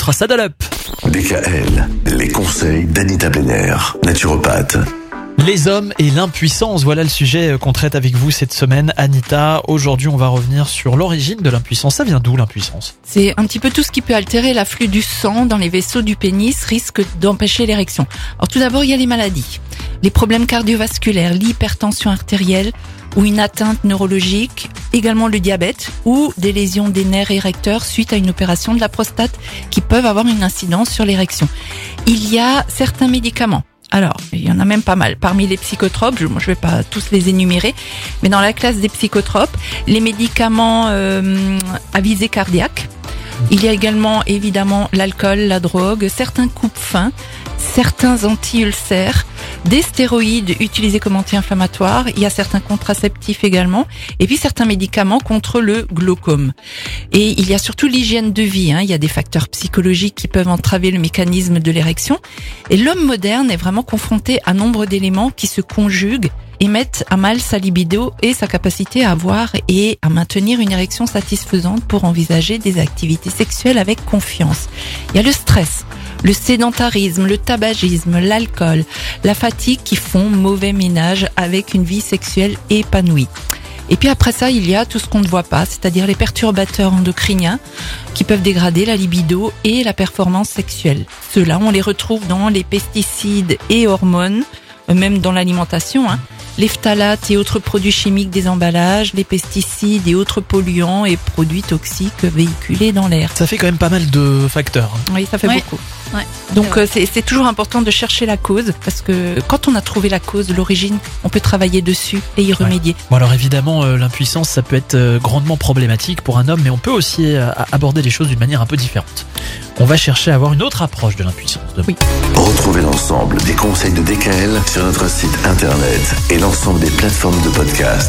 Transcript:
écoutera Saddle Up. DKL, les conseils d'Anita naturopathe. Les hommes et l'impuissance, voilà le sujet qu'on traite avec vous cette semaine, Anita. Aujourd'hui, on va revenir sur l'origine de l'impuissance. Ça vient d'où l'impuissance? C'est un petit peu tout ce qui peut altérer l'afflux du sang dans les vaisseaux du pénis, risque d'empêcher l'érection. Alors tout d'abord, il y a les maladies, les problèmes cardiovasculaires, l'hypertension artérielle ou une atteinte neurologique, également le diabète ou des lésions des nerfs érecteurs suite à une opération de la prostate qui peuvent avoir une incidence sur l'érection. Il y a certains médicaments alors, il y en a même pas mal. Parmi les psychotropes, je ne vais pas tous les énumérer, mais dans la classe des psychotropes, les médicaments euh, à visée cardiaque. Il y a également évidemment l'alcool, la drogue, certains coupes fins, certains anti-ulcères, des stéroïdes utilisés comme anti-inflammatoires, il y a certains contraceptifs également, et puis certains médicaments contre le glaucome. Et il y a surtout l'hygiène de vie, hein. il y a des facteurs psychologiques qui peuvent entraver le mécanisme de l'érection, et l'homme moderne est vraiment confronté à nombre d'éléments qui se conjuguent et mettent à mal sa libido et sa capacité à avoir et à maintenir une érection satisfaisante pour envisager des activités sexuelles avec confiance. Il y a le stress, le sédentarisme, le tabagisme, l'alcool, la fatigue qui font mauvais ménage avec une vie sexuelle épanouie. Et puis après ça, il y a tout ce qu'on ne voit pas, c'est-à-dire les perturbateurs endocriniens qui peuvent dégrader la libido et la performance sexuelle. Ceux-là, on les retrouve dans les pesticides et hormones, même dans l'alimentation. Hein les phtalates et autres produits chimiques des emballages, les pesticides et autres polluants et produits toxiques véhiculés dans l'air. Ça fait quand même pas mal de facteurs. Oui, ça fait beaucoup. Donc euh, c'est toujours important de chercher la cause parce que quand on a trouvé la cause, l'origine, on peut travailler dessus et y remédier. Bon alors évidemment euh, l'impuissance ça peut être euh, grandement problématique pour un homme mais on peut aussi aborder les choses d'une manière un peu différente. On va chercher à avoir une autre approche de l'impuissance. Oui. Retrouvez l'ensemble des conseils de DKL sur notre site internet et l'ensemble des plateformes de podcast.